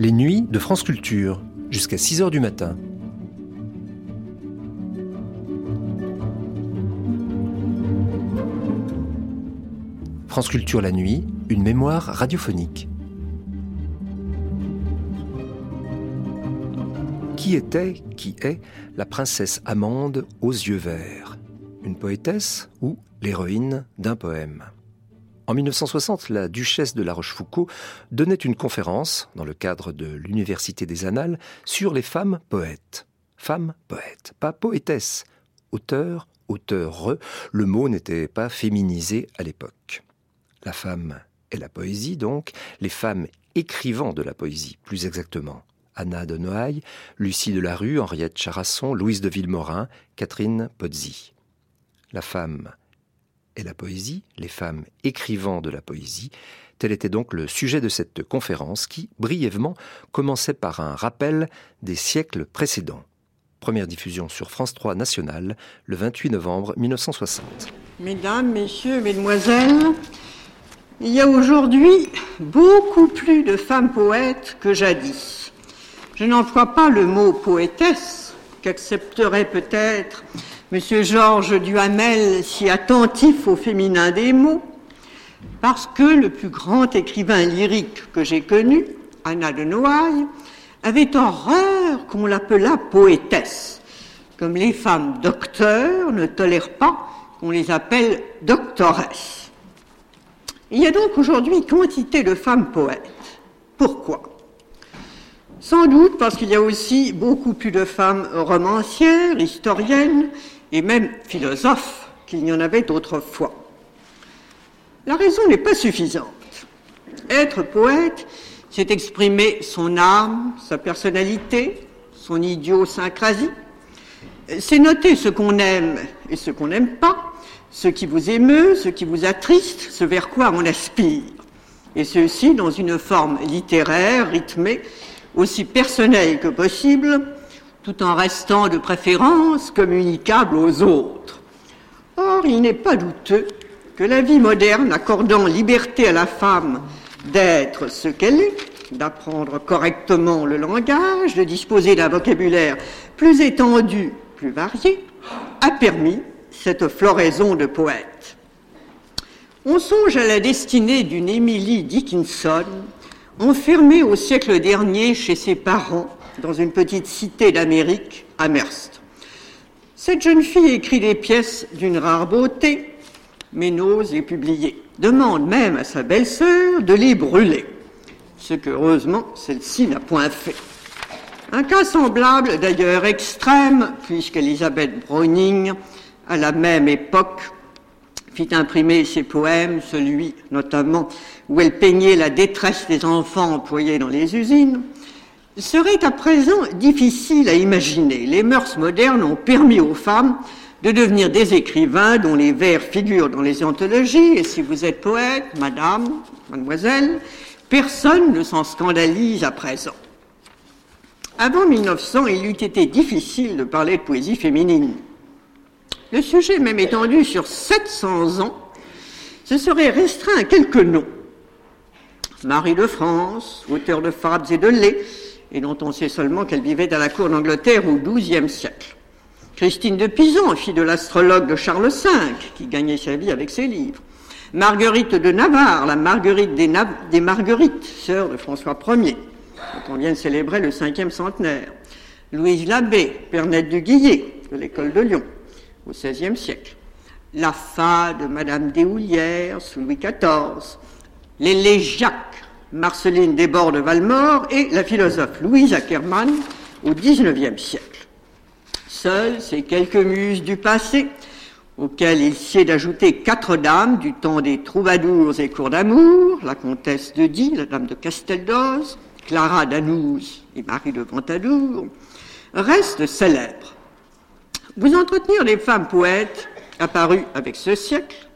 Les nuits de France Culture, jusqu'à 6 h du matin. France Culture la nuit, une mémoire radiophonique. Qui était, qui est la princesse Amande aux yeux verts? Une poétesse ou l'héroïne d'un poème? En 1960, la duchesse de La Rochefoucauld donnait une conférence, dans le cadre de l'Université des Annales, sur les femmes poètes. Femmes poètes, pas poétesses. Auteur, auteur, le mot n'était pas féminisé à l'époque. La femme et la poésie, donc, les femmes écrivant de la poésie, plus exactement. Anna de Noailles, Lucie de la Rue, Henriette Charasson, Louise de Villemorin, Catherine Pozzi. La femme et la poésie, les femmes écrivant de la poésie. Tel était donc le sujet de cette conférence qui, brièvement, commençait par un rappel des siècles précédents. Première diffusion sur France 3 National le 28 novembre 1960. Mesdames, Messieurs, Mesdemoiselles, il y a aujourd'hui beaucoup plus de femmes poètes que jadis. Je n'emploie pas le mot poétesse, qu'accepterait peut-être Monsieur Georges Duhamel, si attentif au féminin des mots, parce que le plus grand écrivain lyrique que j'ai connu, Anna de Noailles, avait horreur qu'on l'appelât poétesse, comme les femmes docteurs ne tolèrent pas qu'on les appelle doctoresses. Il y a donc aujourd'hui quantité de femmes poètes. Pourquoi? Sans doute parce qu'il y a aussi beaucoup plus de femmes romancières, historiennes, et même philosophe qu'il n'y en avait autrefois. La raison n'est pas suffisante. Être poète, c'est exprimer son âme, sa personnalité, son idiosyncrasie. C'est noter ce qu'on aime et ce qu'on n'aime pas, ce qui vous émeut, ce qui vous attriste, ce vers quoi on aspire. Et ceci dans une forme littéraire, rythmée, aussi personnelle que possible, tout en restant de préférence communicable aux autres. Or, il n'est pas douteux que la vie moderne, accordant liberté à la femme d'être ce qu'elle est, d'apprendre correctement le langage, de disposer d'un vocabulaire plus étendu, plus varié, a permis cette floraison de poètes. On songe à la destinée d'une Emily Dickinson, enfermée au siècle dernier chez ses parents dans une petite cité d'Amérique, Amherst. Cette jeune fille écrit des pièces d'une rare beauté, mais n'ose les publier. Demande même à sa belle-sœur de les brûler, ce que heureusement celle-ci n'a point fait. Un cas semblable, d'ailleurs extrême, puisqu'Elisabeth Browning, à la même époque, fit imprimer ses poèmes, celui notamment où elle peignait la détresse des enfants employés dans les usines, serait à présent difficile à imaginer. Les mœurs modernes ont permis aux femmes de devenir des écrivains dont les vers figurent dans les anthologies, et si vous êtes poète, madame, mademoiselle, personne ne s'en scandalise à présent. Avant 1900, il eût été difficile de parler de poésie féminine. Le sujet, même étendu sur 700 ans, se serait restreint à quelques noms. Marie de France, auteur de fables et de lait, et dont on sait seulement qu'elle vivait à la cour d'Angleterre au XIIe siècle. Christine de Pisan, fille de l'astrologue de Charles V, qui gagnait sa vie avec ses livres. Marguerite de Navarre, la Marguerite des, Marguerites, sœur de François Ier, dont on vient de célébrer le cinquième centenaire. Louise Labbé, Pernette du Guillet, de l'école de Lyon, au XVIe siècle. La de Madame Deshoulières, sous Louis XIV. Les Jacques, Marceline Desbordes de Valmore et la philosophe Louise Ackermann au XIXe siècle. Seules ces quelques muses du passé, auxquelles il sied d'ajouter quatre dames du temps des troubadours et cours d'amour, la comtesse de Die, la dame de Casteldoz, Clara d'Anouz et Marie de Ventadour, restent célèbres. Vous entretenir les femmes poètes apparues avec ce siècle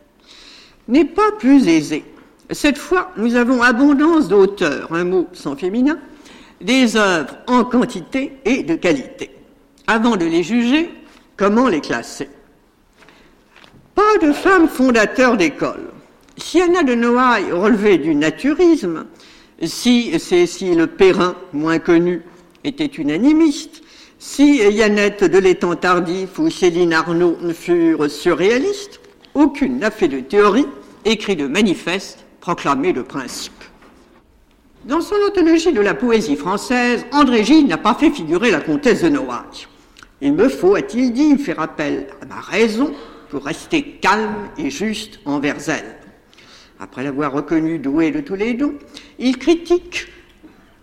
n'est pas plus aisé cette fois, nous avons abondance d'auteurs, un mot sans féminin, des œuvres en quantité et de qualité. Avant de les juger, comment les classer? Pas de femmes fondateurs d'école. Si Anna de Noailles relevait du naturisme, si Cécile Perrin, moins connue, était une animiste, si Yannette de l'étang tardif ou Céline Arnaud furent surréalistes, aucune n'a fait de théorie, écrit de manifeste, proclamé de principe. Dans son anthologie de la poésie française, André Gide n'a pas fait figurer la comtesse de Noailles. Il me faut, a-t-il dit, faire appel à ma raison pour rester calme et juste envers elle. Après l'avoir reconnue douée de tous les dons, il critique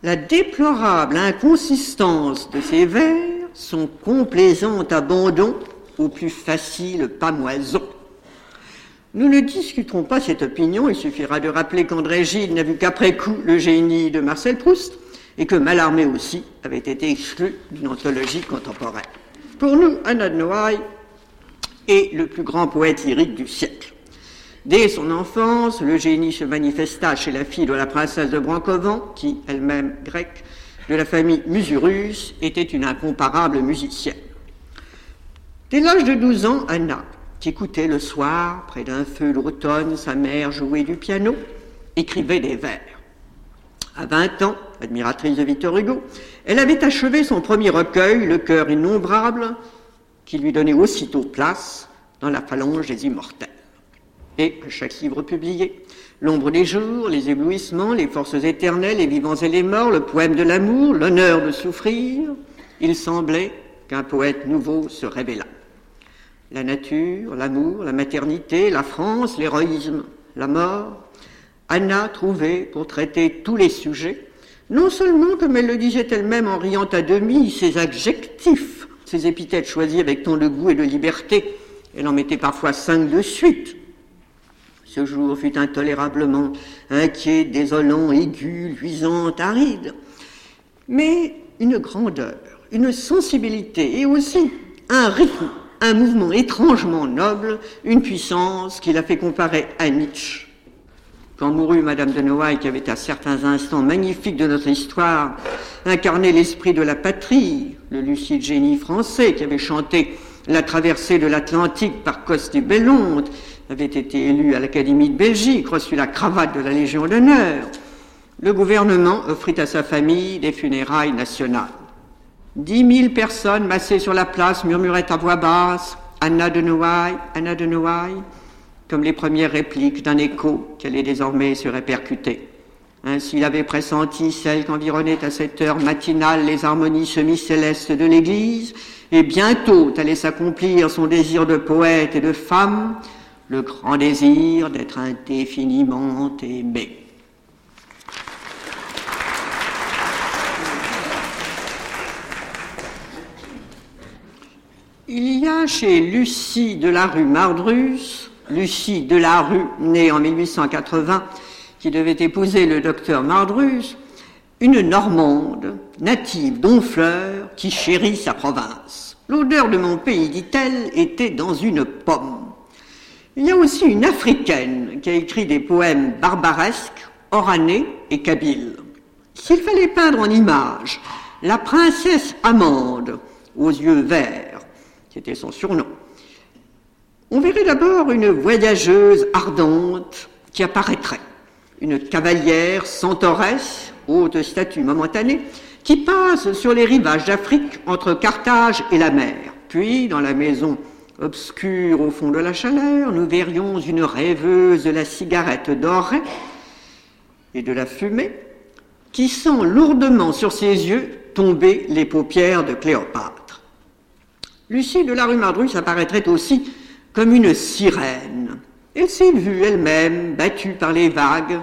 la déplorable inconsistance de ses vers, son complaisant abandon au plus facile pamoison. Nous ne discuterons pas cette opinion, il suffira de rappeler qu'André Gide n'a vu qu'après coup le génie de Marcel Proust et que Mallarmé aussi avait été exclu d'une anthologie contemporaine. Pour nous, Anna de Noailles est le plus grand poète lyrique du siècle. Dès son enfance, le génie se manifesta chez la fille de la princesse de Brancovan, qui, elle-même grecque, de la famille Musurus, était une incomparable musicienne. Dès l'âge de 12 ans, Anna qui écoutait le soir, près d'un feu l'automne, sa mère jouer du piano, écrivait des vers. À 20 ans, admiratrice de Victor Hugo, elle avait achevé son premier recueil, Le cœur innombrable, qui lui donnait aussitôt place dans la phalange des immortels. Et chaque livre publié, L'ombre des jours, Les éblouissements, Les forces éternelles, Les vivants et les morts, Le poème de l'amour, L'honneur de souffrir, il semblait qu'un poète nouveau se révéla la nature, l'amour, la maternité, la France, l'héroïsme, la mort, Anna trouvait pour traiter tous les sujets, non seulement, comme elle le disait elle-même en riant à demi, ses adjectifs, ses épithètes choisis avec tant de goût et de liberté, elle en mettait parfois cinq de suite. Ce jour fut intolérablement inquiet, désolant, aigu, luisant, aride, mais une grandeur, une sensibilité et aussi un rythme un mouvement étrangement noble, une puissance qui l'a fait comparer à Nietzsche. Quand mourut Madame de Noailles, qui avait à certains instants magnifiques de notre histoire incarné l'esprit de la patrie, le lucide génie français qui avait chanté la traversée de l'Atlantique par Coste et Bellonte, avait été élu à l'Académie de Belgique, reçu la cravate de la Légion d'honneur, le gouvernement offrit à sa famille des funérailles nationales. Dix mille personnes massées sur la place murmuraient à voix basse Anna de Noailles, Anna de Noailles, comme les premières répliques d'un écho qui allait désormais se répercuter. Ainsi il avait pressenti celle qu'environnaient à cette heure matinale les harmonies semi-célestes de l'Église, et bientôt allait s'accomplir son désir de poète et de femme, le grand désir d'être indéfiniment aimé. Il y a chez Lucie de la rue Mardrus, Lucie de la rue, née en 1880, qui devait épouser le docteur Mardrus, une Normande, native d'Honfleur, qui chérit sa province. L'odeur de mon pays, dit-elle, était dans une pomme. Il y a aussi une Africaine qui a écrit des poèmes barbaresques, oranais et kabyles. S'il fallait peindre en image la princesse Amande, aux yeux verts, c'était son surnom. On verrait d'abord une voyageuse ardente qui apparaîtrait, une cavalière centauresse, haute statue momentanée, qui passe sur les rivages d'Afrique entre Carthage et la mer. Puis, dans la maison obscure au fond de la chaleur, nous verrions une rêveuse de la cigarette dorée et de la fumée qui sent lourdement sur ses yeux tomber les paupières de Cléopâtre. Lucie de la rue Mardrus apparaîtrait aussi comme une sirène. Elle s'est vue elle-même battue par les vagues,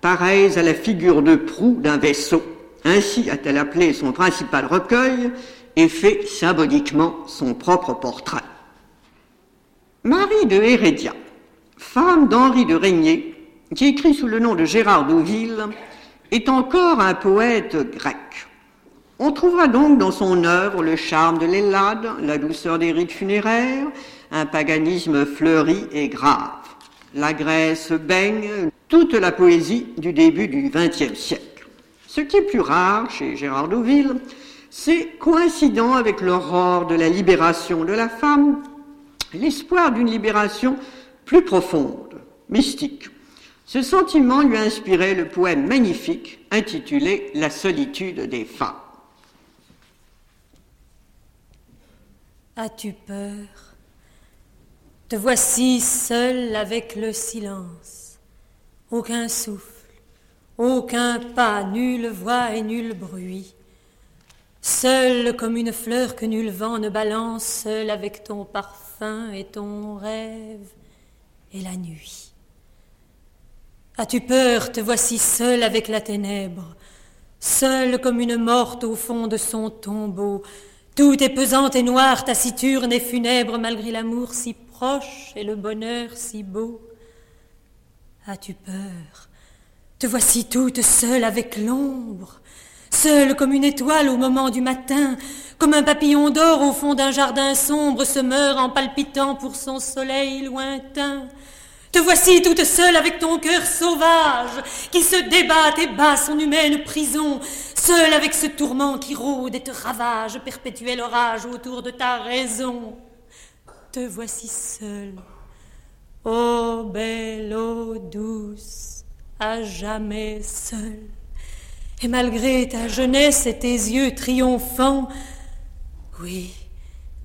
pareille à la figure de proue d'un vaisseau. Ainsi a-t-elle appelé son principal recueil et fait symboliquement son propre portrait. Marie de Hérédia, femme d'Henri de Régnier, qui écrit sous le nom de Gérard Douville, est encore un poète grec. On trouvera donc dans son œuvre le charme de l'Ellade, la douceur des rites funéraires, un paganisme fleuri et grave. La Grèce baigne toute la poésie du début du XXe siècle. Ce qui est plus rare chez Gérard Douville, c'est coïncidant avec l'aurore de la libération de la femme, l'espoir d'une libération plus profonde, mystique, Ce sentiment lui a inspiré le poème magnifique intitulé La solitude des femmes. As-tu peur? Te voici seul avec le silence. Aucun souffle, aucun pas, nulle voix et nul bruit. Seul comme une fleur que nul vent ne balance, seul avec ton parfum et ton rêve et la nuit. As-tu peur? Te voici seul avec la ténèbre, seul comme une morte au fond de son tombeau, tout est pesant et noir, taciturne et funèbre, malgré l'amour si proche et le bonheur si beau. As-tu peur? Te voici toute seule avec l'ombre, seule comme une étoile au moment du matin, comme un papillon d'or au fond d'un jardin sombre se meurt en palpitant pour son soleil lointain. Te voici toute seule avec ton cœur sauvage qui se débat et bat son humaine prison, seule avec ce tourment qui rôde et te ravage, perpétuel orage autour de ta raison. Te voici seule, ô belle, ô douce, à jamais seule. Et malgré ta jeunesse et tes yeux triomphants, oui,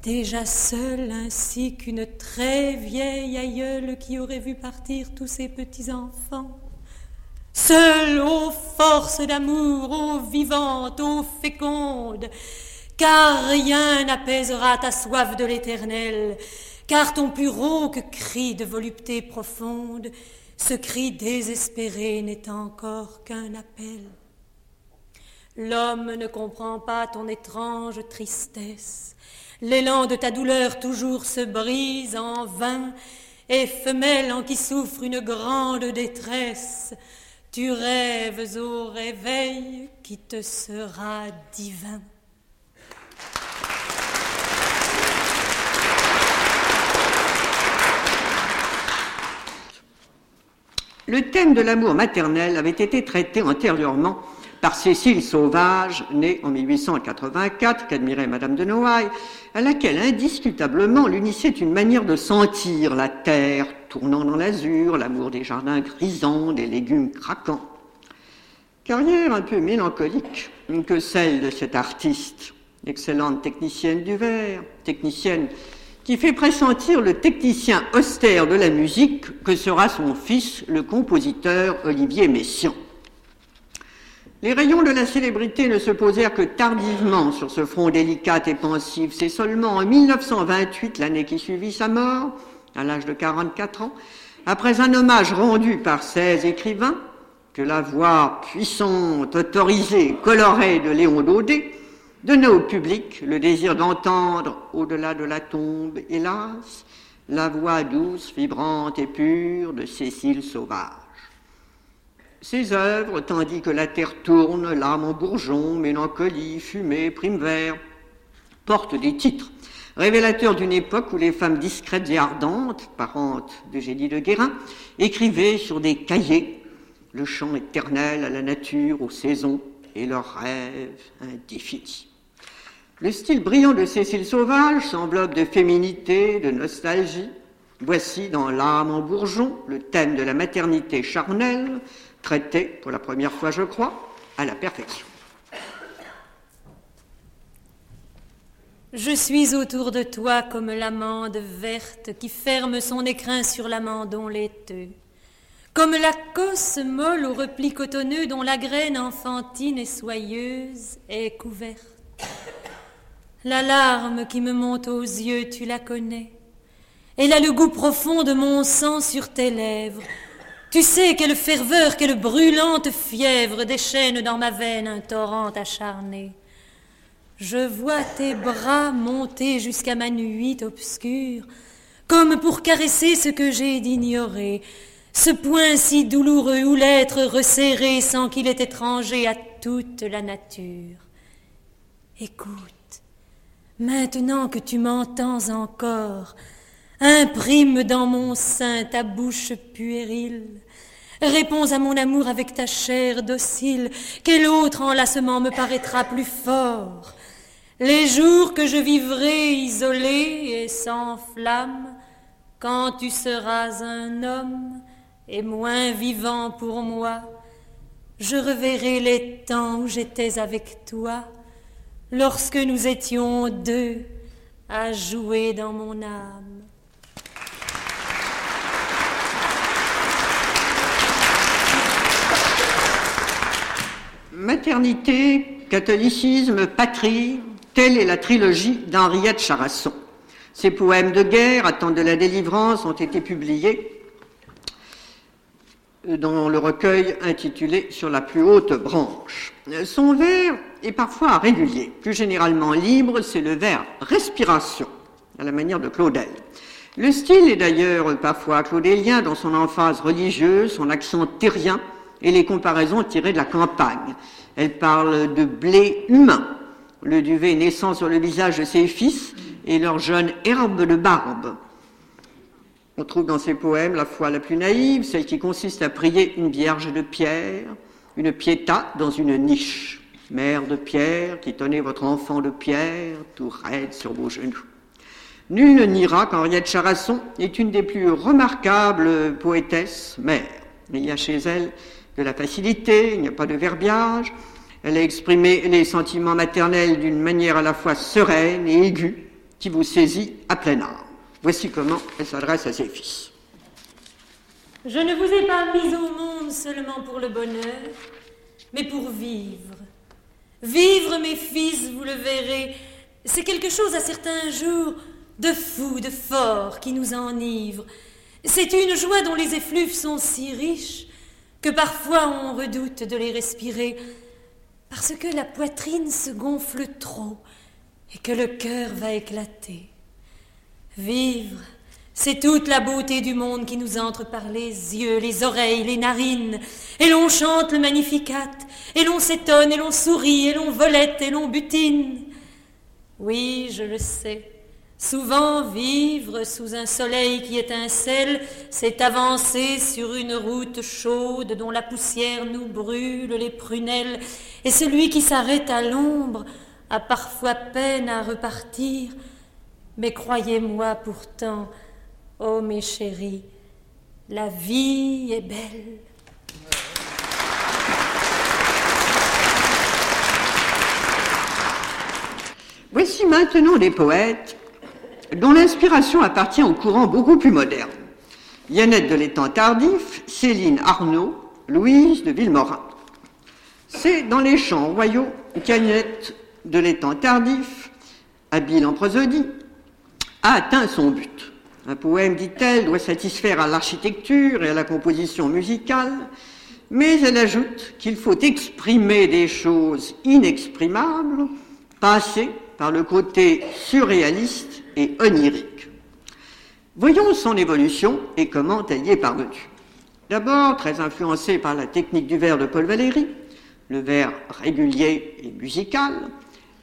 déjà seule ainsi qu'une très vieille aïeule qui aurait vu partir tous ses petits-enfants. Seule, ô force d'amour, ô vivante, ô féconde, car rien n'apaisera ta soif de l'éternel, car ton plus rauque cri de volupté profonde, ce cri désespéré n'est encore qu'un appel. L'homme ne comprend pas ton étrange tristesse, L'élan de ta douleur toujours se brise en vain, et femelle en qui souffre une grande détresse, tu rêves au réveil qui te sera divin. Le thème de l'amour maternel avait été traité antérieurement par Cécile Sauvage, née en 1884, qu'admirait Madame de Noailles, à laquelle indiscutablement l'unissait une manière de sentir la terre tournant dans l'azur, l'amour des jardins grisants, des légumes craquants. Carrière un peu mélancolique que celle de cette artiste, excellente technicienne du verre, technicienne qui fait pressentir le technicien austère de la musique que sera son fils, le compositeur Olivier Messiaen. Les rayons de la célébrité ne se posèrent que tardivement sur ce front délicat et pensif. C'est seulement en 1928, l'année qui suivit sa mort, à l'âge de 44 ans, après un hommage rendu par 16 écrivains, que la voix puissante, autorisée, colorée de Léon Daudet donna au public le désir d'entendre, au-delà de la tombe, hélas, la voix douce, vibrante et pure de Cécile Sauvage. Ses œuvres, tandis que la terre tourne, l'âme en bourgeon, mélancolie, fumée, prime vert, portent des titres révélateurs d'une époque où les femmes discrètes et ardentes, parentes de Génie de Guérin, écrivaient sur des cahiers le chant éternel à la nature, aux saisons et leurs rêves indéfinis. Le style brillant de Cécile Sauvage s'enveloppe de féminité, de nostalgie. Voici dans L'âme en bourgeon le thème de la maternité charnelle, traité pour la première fois, je crois, à la perfection. Je suis autour de toi comme l'amande verte qui ferme son écrin sur l'amandon laiteux, comme la cosse molle au repli cotonneux dont la graine enfantine et soyeuse est couverte. La larme qui me monte aux yeux, tu la connais. Elle a le goût profond de mon sang sur tes lèvres, tu sais quelle ferveur, quelle brûlante fièvre déchaîne dans ma veine un torrent acharné. Je vois tes bras monter jusqu'à ma nuit obscure, comme pour caresser ce que j'ai d'ignorer, ce point si douloureux où l'être resserré sans qu'il est étranger à toute la nature. Écoute, maintenant que tu m'entends encore, Imprime dans mon sein ta bouche puérile. Réponds à mon amour avec ta chair docile. Quel autre enlacement me paraîtra plus fort? Les jours que je vivrai isolé et sans flamme, quand tu seras un homme et moins vivant pour moi. Je reverrai les temps où j'étais avec toi, lorsque nous étions deux à jouer dans mon âme. Maternité, catholicisme, patrie, telle est la trilogie d'Henriette Charasson. Ses poèmes de guerre, Attente de la délivrance, ont été publiés dans le recueil intitulé Sur la plus haute branche. Son vers est parfois régulier, plus généralement libre, c'est le vers respiration, à la manière de Claudel. Le style est d'ailleurs parfois claudélien dans son emphase religieuse, son accent terrien, et les comparaisons tirées de la campagne. Elle parle de blé humain, le duvet naissant sur le visage de ses fils et leur jeune herbe de barbe. On trouve dans ses poèmes la foi la plus naïve, celle qui consiste à prier une vierge de pierre, une piéta dans une niche. Mère de pierre, qui tenait votre enfant de pierre, tout raide sur vos genoux. Nul ne niera qu'Henriette Charasson est une des plus remarquables poétesses mères. Il y a chez elle de la facilité, il n'y a pas de verbiage. Elle a exprimé les sentiments maternels d'une manière à la fois sereine et aiguë qui vous saisit à plein âme. Voici comment elle s'adresse à ses fils. Je ne vous ai pas mis au monde seulement pour le bonheur, mais pour vivre. Vivre, mes fils, vous le verrez, c'est quelque chose à certains jours de fou, de fort, qui nous enivre. C'est une joie dont les effluves sont si riches que parfois on redoute de les respirer, parce que la poitrine se gonfle trop et que le cœur va éclater. Vivre, c'est toute la beauté du monde qui nous entre par les yeux, les oreilles, les narines, et l'on chante le magnificat, et l'on s'étonne, et l'on sourit, et l'on volette, et l'on butine. Oui, je le sais. Souvent vivre sous un soleil qui étincelle, c'est avancer sur une route chaude dont la poussière nous brûle les prunelles, et celui qui s'arrête à l'ombre a parfois peine à repartir, mais croyez-moi pourtant, ô mes chéris, la vie est belle. Voici maintenant des poètes dont l'inspiration appartient au courant beaucoup plus moderne. Yannette de l'étang tardif, Céline Arnaud, Louise de Villemorin. C'est dans les champs royaux qu'Yannette de l'étang tardif, habile en prosodie, a atteint son but. Un poème, dit-elle, doit satisfaire à l'architecture et à la composition musicale, mais elle ajoute qu'il faut exprimer des choses inexprimables, passer par le côté surréaliste et onirique. Voyons son évolution et comment elle y est parvenue. D'abord, très influencée par la technique du vers de Paul Valéry, le vers régulier et musical,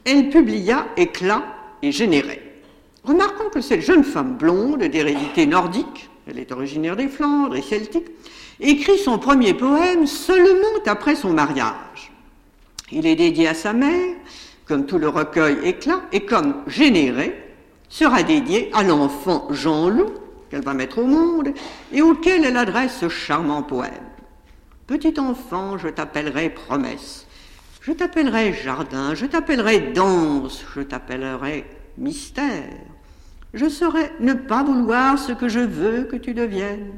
elle publia Éclat et Généré. Remarquons que cette jeune femme blonde d'hérédité nordique, elle est originaire des Flandres et celtique, écrit son premier poème seulement après son mariage. Il est dédié à sa mère, comme tout le recueil Éclat, et comme Généré, sera dédié à l'enfant Jean-Loup qu'elle va mettre au monde et auquel elle adresse ce charmant poème. Petit enfant, je t'appellerai promesse, je t'appellerai jardin, je t'appellerai danse, je t'appellerai mystère. Je saurais ne pas vouloir ce que je veux que tu deviennes.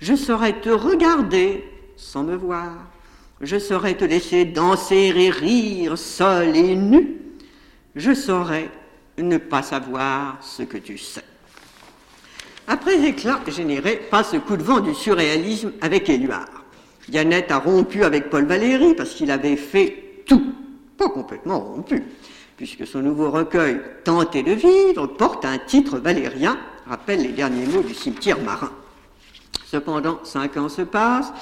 Je saurais te regarder sans me voir. Je saurais te laisser danser et rire seul et nu. Je saurais ne pas savoir ce que tu sais. Après éclat généré passe ce coup de vent du surréalisme avec Éluard. Yannette a rompu avec Paul Valéry parce qu'il avait fait tout, pas complètement rompu, puisque son nouveau recueil Tenter de vivre porte un titre valérien, rappelle les derniers mots du cimetière marin. Cependant, cinq ans se passent,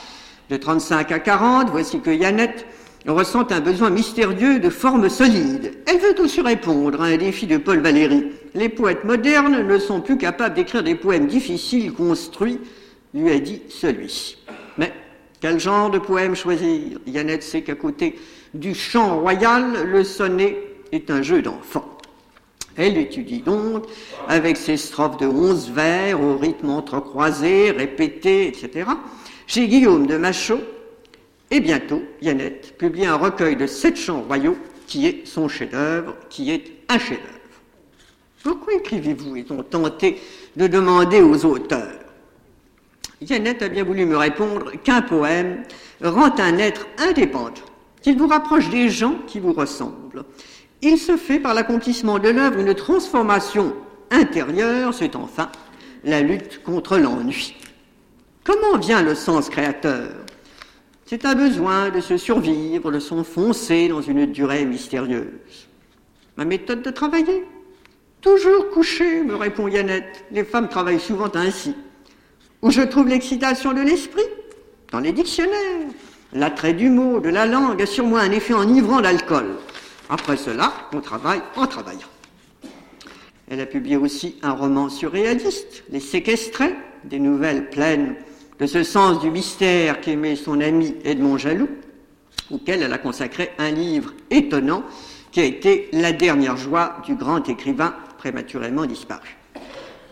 de 35 à 40, voici que Yannette ressent un besoin mystérieux de forme solide. Elle veut aussi répondre à un défi de Paul Valéry. Les poètes modernes ne sont plus capables d'écrire des poèmes difficiles, construits, lui a dit celui-ci. Mais quel genre de poème choisir? Yannette sait qu'à côté du chant royal, le sonnet est un jeu d'enfant. Elle étudie donc avec ses strophes de onze vers au rythme entrecroisé, répété, etc., chez Guillaume de Machaut. Et bientôt, Yannette publie un recueil de sept chants royaux qui est son chef-d'œuvre, qui est un chef-d'œuvre. Pourquoi écrivez-vous est-on tenté de demander aux auteurs? Yannette a bien voulu me répondre qu'un poème rend un être indépendant, qu'il vous rapproche des gens qui vous ressemblent. Il se fait par l'accomplissement de l'œuvre une transformation intérieure, c'est enfin la lutte contre l'ennui. Comment vient le sens créateur? C'est un besoin de se survivre, de s'enfoncer dans une durée mystérieuse. Ma méthode de travailler Toujours couché, me répond Yannette. Les femmes travaillent souvent ainsi. Où je trouve l'excitation de l'esprit? Dans les dictionnaires. L'attrait du mot, de la langue a sur moi un effet enivrant d'alcool. Après cela, on travaille en travaillant. Elle a publié aussi un roman surréaliste, Les Séquestrés, des nouvelles pleines de ce sens du mystère qu'aimait son ami Edmond Jaloux, auquel elle a consacré un livre étonnant qui a été la dernière joie du grand écrivain prématurément disparu.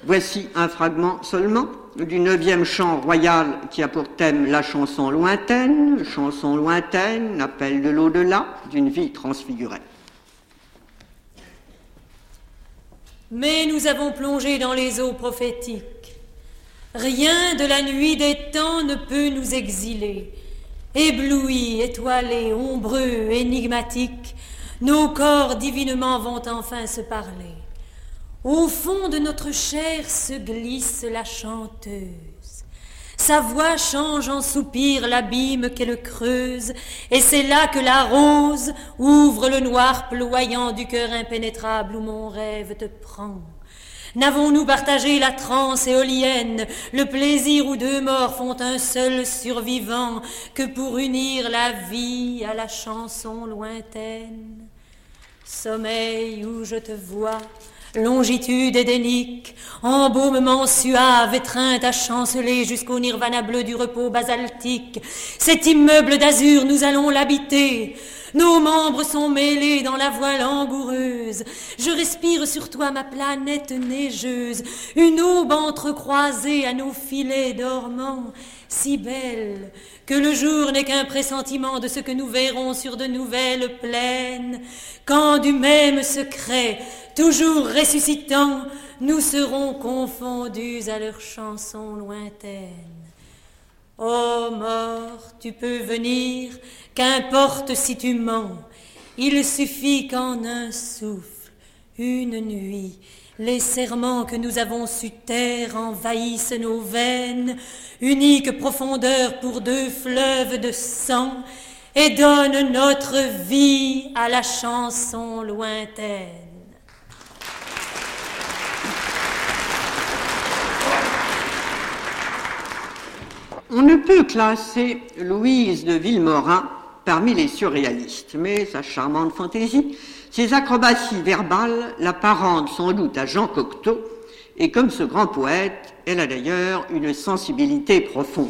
Voici un fragment seulement du neuvième chant royal qui a pour thème la chanson lointaine, chanson lointaine, appel de l'au-delà, d'une vie transfigurée. Mais nous avons plongé dans les eaux prophétiques. Rien de la nuit des temps ne peut nous exiler. Éblouis, étoilés, ombreux, énigmatiques, nos corps divinement vont enfin se parler. Au fond de notre chair se glisse la chanteuse. Sa voix change en soupir l'abîme qu'elle creuse, et c'est là que la rose ouvre le noir ployant du cœur impénétrable où mon rêve te prend. N'avons-nous partagé la transe éolienne, le plaisir où deux morts font un seul survivant, que pour unir la vie à la chanson lointaine? Sommeil où je te vois, Longitude édénique, embaumement suave, étreinte à chanceler jusqu'au nirvana bleu du repos basaltique. Cet immeuble d'azur, nous allons l'habiter. Nos membres sont mêlés dans la voie langoureuse. Je respire sur toi ma planète neigeuse, une aube entrecroisée à nos filets dormants, si belle que le jour n'est qu'un pressentiment de ce que nous verrons sur de nouvelles plaines, quand du même secret, toujours ressuscitant, nous serons confondus à leurs chansons lointaines. Ô mort, tu peux venir, qu'importe si tu mens, il suffit qu'en un souffle, une nuit, les serments que nous avons su taire envahissent nos veines, unique profondeur pour deux fleuves de sang, et donnent notre vie à la chanson lointaine. On ne peut classer Louise de Villemorin parmi les surréalistes, mais sa charmante fantaisie ses acrobaties verbales l'apparentent sans doute à Jean Cocteau, et comme ce grand poète, elle a d'ailleurs une sensibilité profonde.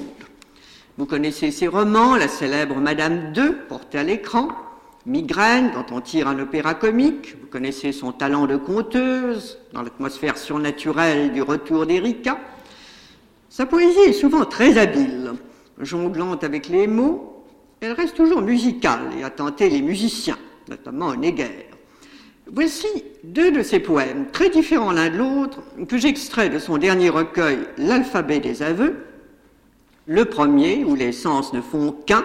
Vous connaissez ses romans, la célèbre Madame II, portée à l'écran, Migraine, dont on tire un opéra comique, vous connaissez son talent de conteuse, dans l'atmosphère surnaturelle du retour d'Erika. Sa poésie est souvent très habile, jonglante avec les mots, elle reste toujours musicale et a tenté les musiciens, notamment Néguer. Voici deux de ses poèmes, très différents l'un de l'autre, que j'extrais de son dernier recueil, L'alphabet des aveux. Le premier, où les sens ne font qu'un,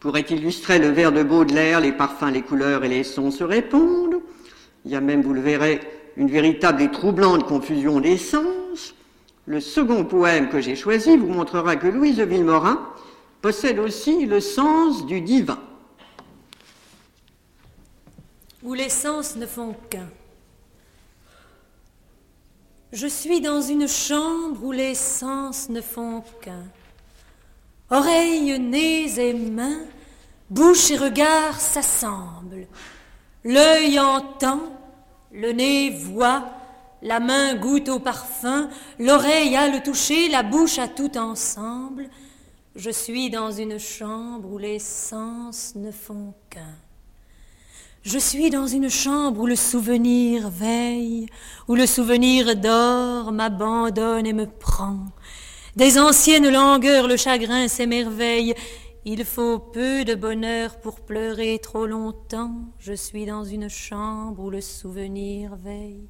pourrait illustrer le vers de Baudelaire, les parfums, les couleurs et les sons se répondent. Il y a même, vous le verrez, une véritable et troublante confusion des sens. Le second poème que j'ai choisi vous montrera que Louise de Villemorin possède aussi le sens du divin où les sens ne font qu'un. Je suis dans une chambre où les sens ne font qu'un. Oreilles, nez et mains, bouche et regard s'assemblent. L'œil entend, le nez voit, la main goûte au parfum, l'oreille a le toucher, la bouche a tout ensemble. Je suis dans une chambre où les sens ne font qu'un. Je suis dans une chambre où le souvenir veille, où le souvenir dort, m'abandonne et me prend. Des anciennes langueurs le chagrin s'émerveille. Il faut peu de bonheur pour pleurer trop longtemps. Je suis dans une chambre où le souvenir veille.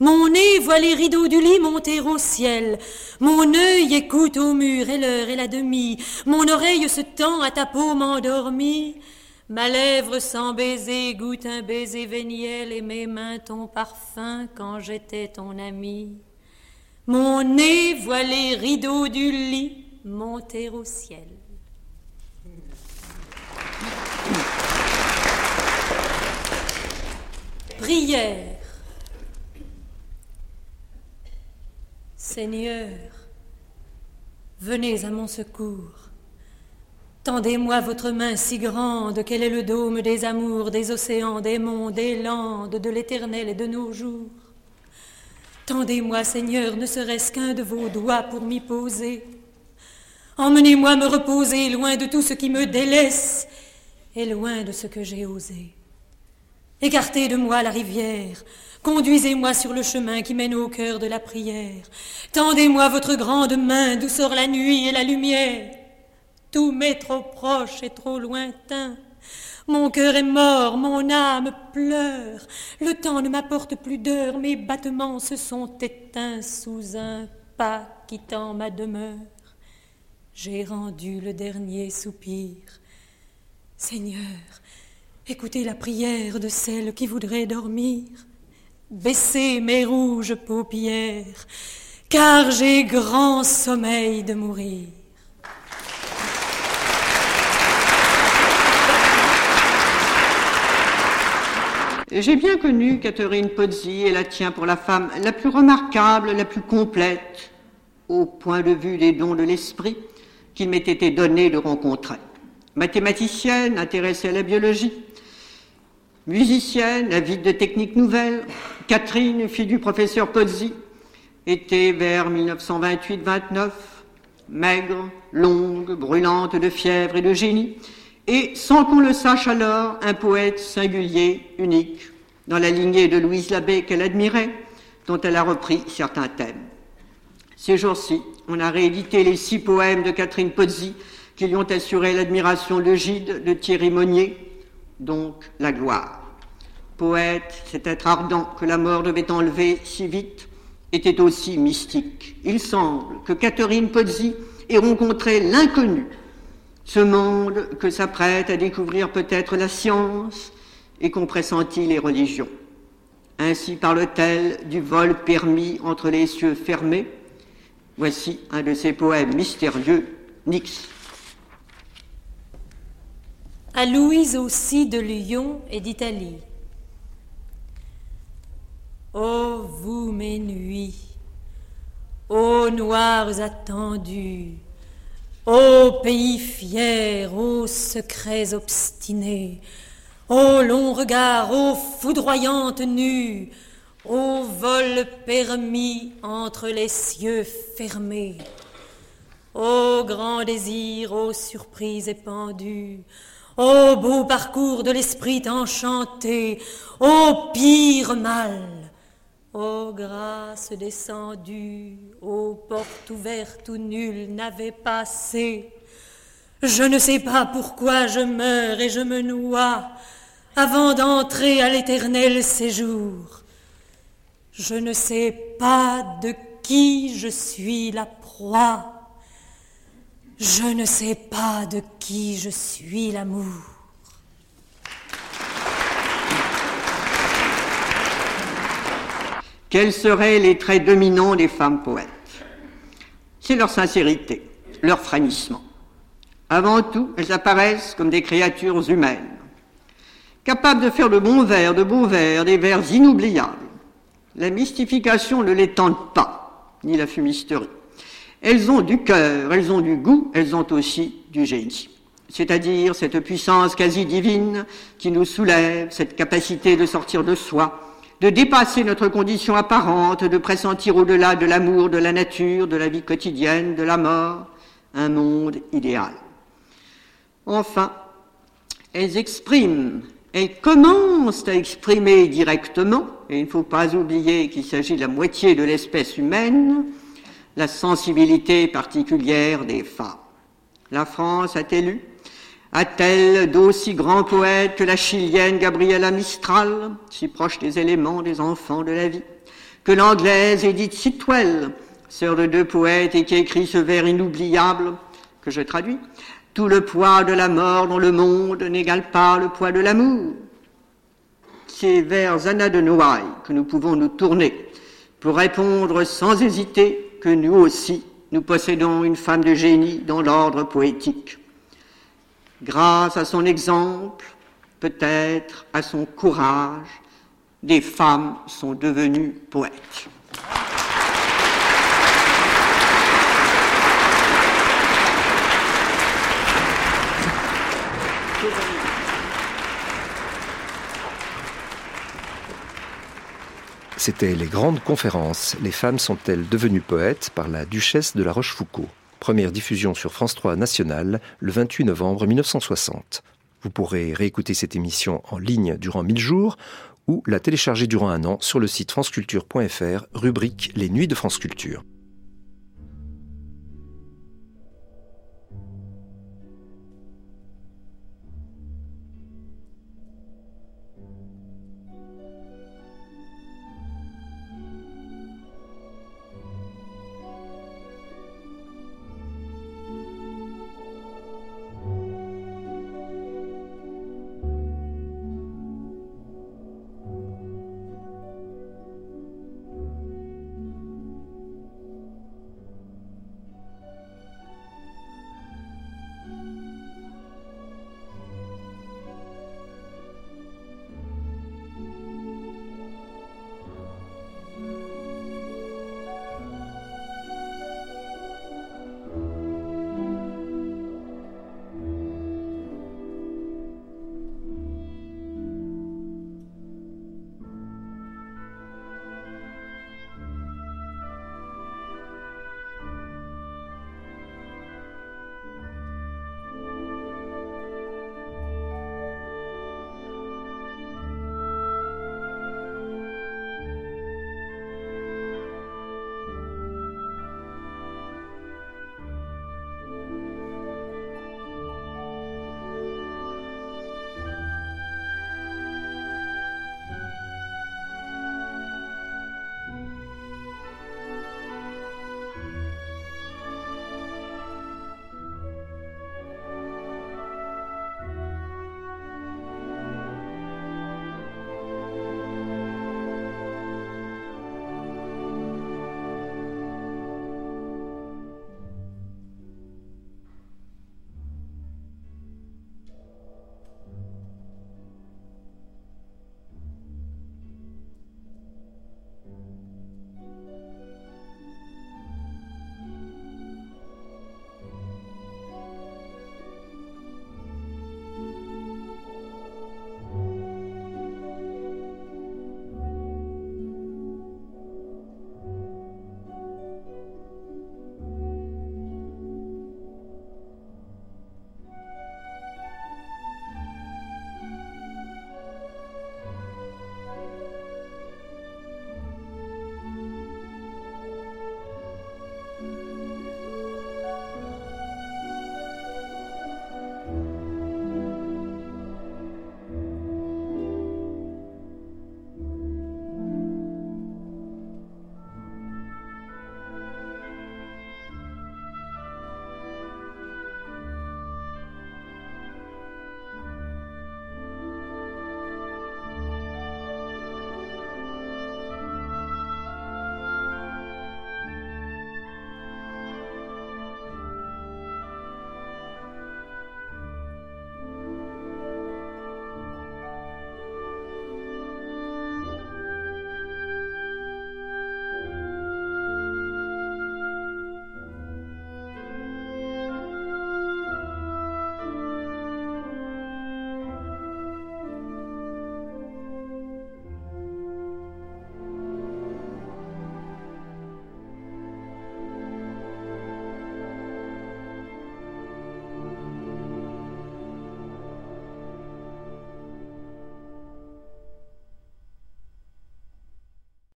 Mon nez voit les rideaux du lit monter au ciel. Mon œil écoute au mur et l'heure et la demie. Mon oreille se tend à ta paume endormie. Ma lèvre sans baiser goûte un baiser véniel et mes mains ton parfum quand j'étais ton ami. Mon nez voit les rideaux du lit monter au ciel. Prière. Seigneur, venez à mon secours. Tendez-moi votre main si grande qu'elle est le dôme des amours, des océans, des monts, des landes, de l'éternel et de nos jours. Tendez-moi, Seigneur, ne serait-ce qu'un de vos doigts pour m'y poser. Emmenez-moi me reposer loin de tout ce qui me délaisse et loin de ce que j'ai osé. Écartez de moi la rivière, Conduisez-moi sur le chemin qui mène au cœur de la prière. Tendez-moi votre grande main d'où sort la nuit et la lumière. Tout m'est trop proche et trop lointain. Mon cœur est mort, mon âme pleure. Le temps ne m'apporte plus d'heures, mes battements se sont éteints sous un pas quittant ma demeure. J'ai rendu le dernier soupir. Seigneur, écoutez la prière de celle qui voudrait dormir baisser mes rouges paupières, car j'ai grand sommeil de mourir. J'ai bien connu Catherine Pozzi et la tiens pour la femme la plus remarquable, la plus complète, au point de vue des dons de l'esprit qu'il m'ait été donné de rencontrer. Mathématicienne, intéressée à la biologie, musicienne, avide de techniques nouvelles, Catherine, fille du professeur Pozzi, était vers 1928-29, maigre, longue, brûlante de fièvre et de génie, et, sans qu'on le sache alors, un poète singulier, unique, dans la lignée de Louise Labbé qu'elle admirait, dont elle a repris certains thèmes. Ces jours-ci, on a réédité les six poèmes de Catherine Pozzi qui lui ont assuré l'admiration de Gide de Thierry Monnier, donc la gloire poète, cet être ardent que la mort devait enlever si vite, était aussi mystique. Il semble que Catherine Pozzi ait rencontré l'inconnu, ce monde que s'apprête à découvrir peut-être la science et qu'on pressentit les religions. Ainsi parle-t-elle du vol permis entre les cieux fermés. Voici un de ses poèmes mystérieux, Nix. À Louise aussi de Lyon et d'Italie. Ô vous mes nuits, ô noirs attendus, ô pays fiers, ô secrets obstinés, ô longs regards, ô foudroyantes nues, ô vol permis entre les cieux fermés, ô grand désir, ô surprise épandue, ô beau parcours de l'esprit enchanté, ô pire mal, Ô grâce descendue, ô porte ouverte où nul n'avait passé, je ne sais pas pourquoi je meurs et je me noie avant d'entrer à l'éternel séjour. Je ne sais pas de qui je suis la proie. Je ne sais pas de qui je suis l'amour. Quels seraient les traits dominants des femmes poètes? C'est leur sincérité, leur frémissement. Avant tout, elles apparaissent comme des créatures humaines, capables de faire de bons vers, de beaux vers, des vers inoubliables. La mystification ne les tente pas, ni la fumisterie. Elles ont du cœur, elles ont du goût, elles ont aussi du génie. C'est-à-dire cette puissance quasi divine qui nous soulève, cette capacité de sortir de soi, de dépasser notre condition apparente, de pressentir au-delà de l'amour, de la nature, de la vie quotidienne, de la mort, un monde idéal. Enfin, elles expriment, elles commencent à exprimer directement, et il ne faut pas oublier qu'il s'agit de la moitié de l'espèce humaine, la sensibilité particulière des femmes. La France a-t-elle eu A-t-elle d'aussi grands poètes que la chilienne Gabriela Mistral, si proche des éléments des enfants de la vie, que l'anglaise Edith Sitwell, sœur de deux poètes et qui écrit ce vers inoubliable que je traduis Tout le poids de la mort dans le monde n'égale pas le poids de l'amour. C'est vers Anna de Noailles que nous pouvons nous tourner pour répondre sans hésiter que nous aussi, nous possédons une femme de génie dans l'ordre poétique. Grâce à son exemple, peut-être à son courage, des femmes sont devenues poètes. C'était les grandes conférences. Les femmes sont-elles devenues poètes par la duchesse de la Rochefoucauld? Première diffusion sur France 3 National le 28 novembre 1960. Vous pourrez réécouter cette émission en ligne durant 1000 jours ou la télécharger durant un an sur le site franceculture.fr, rubrique Les Nuits de France Culture.